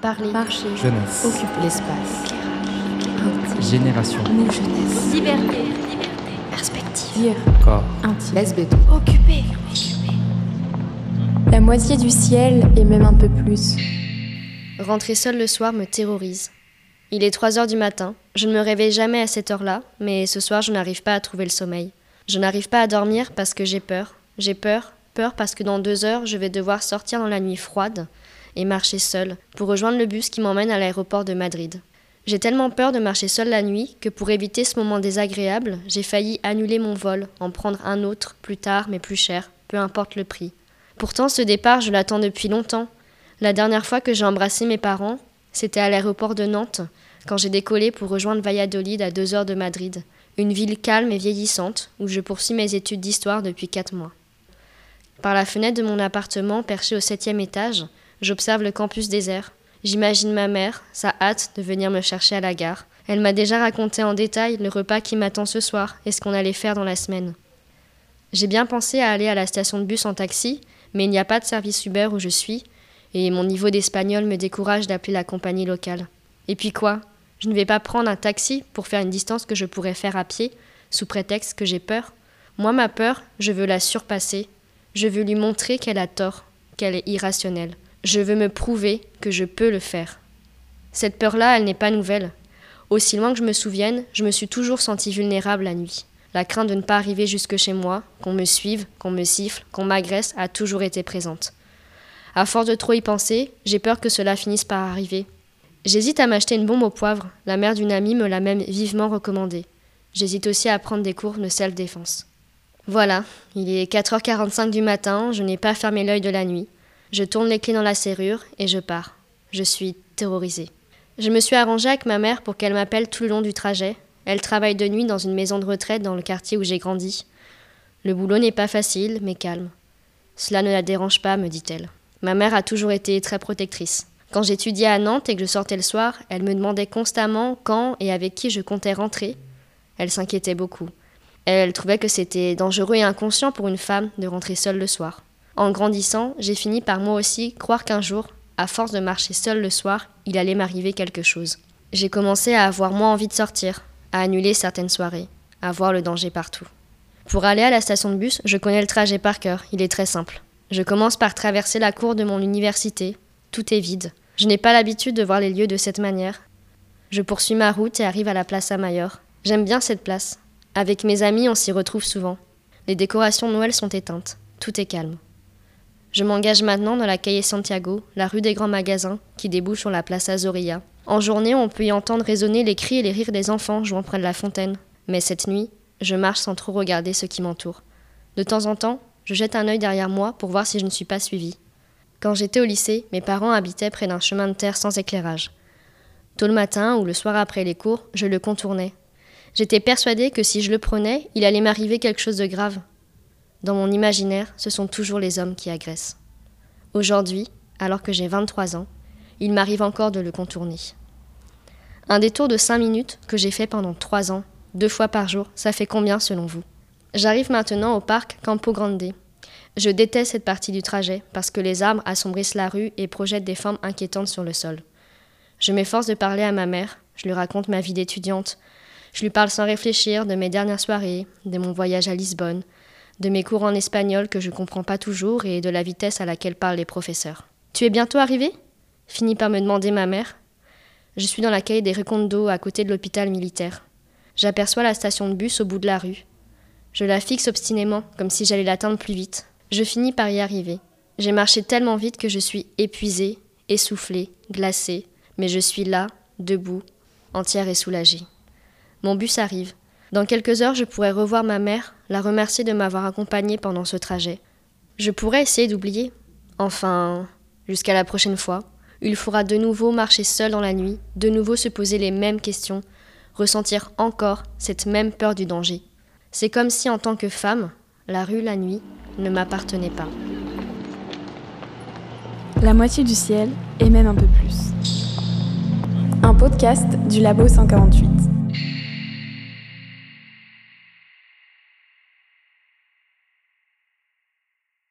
Parler. Marcher. Jeunesse. Occuper. L'espace. Génération. Nous, jeunesse. Liberté. Perspective. Dire. Corps. Intime. Lesbéto. Occuper. La moitié du ciel et même un peu plus. Rentrer seule le soir me terrorise. Il est 3 heures du matin. Je ne me réveille jamais à cette heure-là, mais ce soir je n'arrive pas à trouver le sommeil. Je n'arrive pas à dormir parce que j'ai peur. J'ai peur, peur parce que dans deux heures je vais devoir sortir dans la nuit froide et marcher seule pour rejoindre le bus qui m'emmène à l'aéroport de Madrid. J'ai tellement peur de marcher seule la nuit que pour éviter ce moment désagréable, j'ai failli annuler mon vol, en prendre un autre plus tard mais plus cher, peu importe le prix. Pourtant ce départ je l'attends depuis longtemps. La dernière fois que j'ai embrassé mes parents, c'était à l'aéroport de Nantes, quand j'ai décollé pour rejoindre Valladolid à deux heures de Madrid, une ville calme et vieillissante où je poursuis mes études d'histoire depuis quatre mois. Par la fenêtre de mon appartement perché au septième étage, j'observe le campus désert. J'imagine ma mère, sa hâte de venir me chercher à la gare. Elle m'a déjà raconté en détail le repas qui m'attend ce soir et ce qu'on allait faire dans la semaine. J'ai bien pensé à aller à la station de bus en taxi, mais il n'y a pas de service Uber où je suis, et mon niveau d'espagnol me décourage d'appeler la compagnie locale. Et puis quoi? Je ne vais pas prendre un taxi pour faire une distance que je pourrais faire à pied, sous prétexte que j'ai peur. Moi, ma peur, je veux la surpasser. Je veux lui montrer qu'elle a tort, qu'elle est irrationnelle. Je veux me prouver que je peux le faire. Cette peur-là, elle n'est pas nouvelle. Aussi loin que je me souvienne, je me suis toujours sentie vulnérable la nuit. La crainte de ne pas arriver jusque chez moi, qu'on me suive, qu'on me siffle, qu'on m'agresse, a toujours été présente. À force de trop y penser, j'ai peur que cela finisse par arriver. J'hésite à m'acheter une bombe au poivre, la mère d'une amie me l'a même vivement recommandée. J'hésite aussi à prendre des cours de self-défense. Voilà, il est 4h45 du matin, je n'ai pas fermé l'œil de la nuit. Je tourne les clés dans la serrure et je pars. Je suis terrorisée. Je me suis arrangée avec ma mère pour qu'elle m'appelle tout le long du trajet. Elle travaille de nuit dans une maison de retraite dans le quartier où j'ai grandi. Le boulot n'est pas facile, mais calme. Cela ne la dérange pas, me dit-elle. Ma mère a toujours été très protectrice. Quand j'étudiais à Nantes et que je sortais le soir, elle me demandait constamment quand et avec qui je comptais rentrer. Elle s'inquiétait beaucoup. Elle trouvait que c'était dangereux et inconscient pour une femme de rentrer seule le soir. En grandissant, j'ai fini par moi aussi croire qu'un jour, à force de marcher seule le soir, il allait m'arriver quelque chose. J'ai commencé à avoir moins envie de sortir, à annuler certaines soirées, à voir le danger partout. Pour aller à la station de bus, je connais le trajet par cœur, il est très simple. Je commence par traverser la cour de mon université. Tout est vide. Je n'ai pas l'habitude de voir les lieux de cette manière. Je poursuis ma route et arrive à la place Amayor. J'aime bien cette place. Avec mes amis, on s'y retrouve souvent. Les décorations de Noël sont éteintes. Tout est calme. Je m'engage maintenant dans la Calle Santiago, la rue des grands magasins, qui débouche sur la place Azoria. En journée, on peut y entendre résonner les cris et les rires des enfants jouant près de la fontaine. Mais cette nuit, je marche sans trop regarder ce qui m'entoure. De temps en temps, je jette un œil derrière moi pour voir si je ne suis pas suivie. Quand j'étais au lycée, mes parents habitaient près d'un chemin de terre sans éclairage. Tôt le matin ou le soir après les cours, je le contournais. J'étais persuadée que si je le prenais, il allait m'arriver quelque chose de grave. Dans mon imaginaire, ce sont toujours les hommes qui agressent. Aujourd'hui, alors que j'ai 23 ans, il m'arrive encore de le contourner. Un détour de 5 minutes que j'ai fait pendant 3 ans, deux fois par jour, ça fait combien selon vous? J'arrive maintenant au parc Campo Grande. Je déteste cette partie du trajet parce que les arbres assombrissent la rue et projettent des formes inquiétantes sur le sol. Je m'efforce de parler à ma mère, je lui raconte ma vie d'étudiante, je lui parle sans réfléchir de mes dernières soirées, de mon voyage à Lisbonne, de mes cours en espagnol que je comprends pas toujours et de la vitesse à laquelle parlent les professeurs. Tu es bientôt arrivé? Finit par me demander ma mère. Je suis dans la caille des Recondo à côté de l'hôpital militaire. J'aperçois la station de bus au bout de la rue. Je la fixe obstinément, comme si j'allais l'atteindre plus vite. Je finis par y arriver. J'ai marché tellement vite que je suis épuisée, essoufflée, glacée, mais je suis là, debout, entière et soulagée. Mon bus arrive. Dans quelques heures, je pourrai revoir ma mère, la remercier de m'avoir accompagnée pendant ce trajet. Je pourrais essayer d'oublier. Enfin, jusqu'à la prochaine fois. Il faudra de nouveau marcher seul dans la nuit, de nouveau se poser les mêmes questions, ressentir encore cette même peur du danger. C'est comme si en tant que femme, la rue la nuit ne m'appartenait pas. La moitié du ciel et même un peu plus. Un podcast du Labo 148.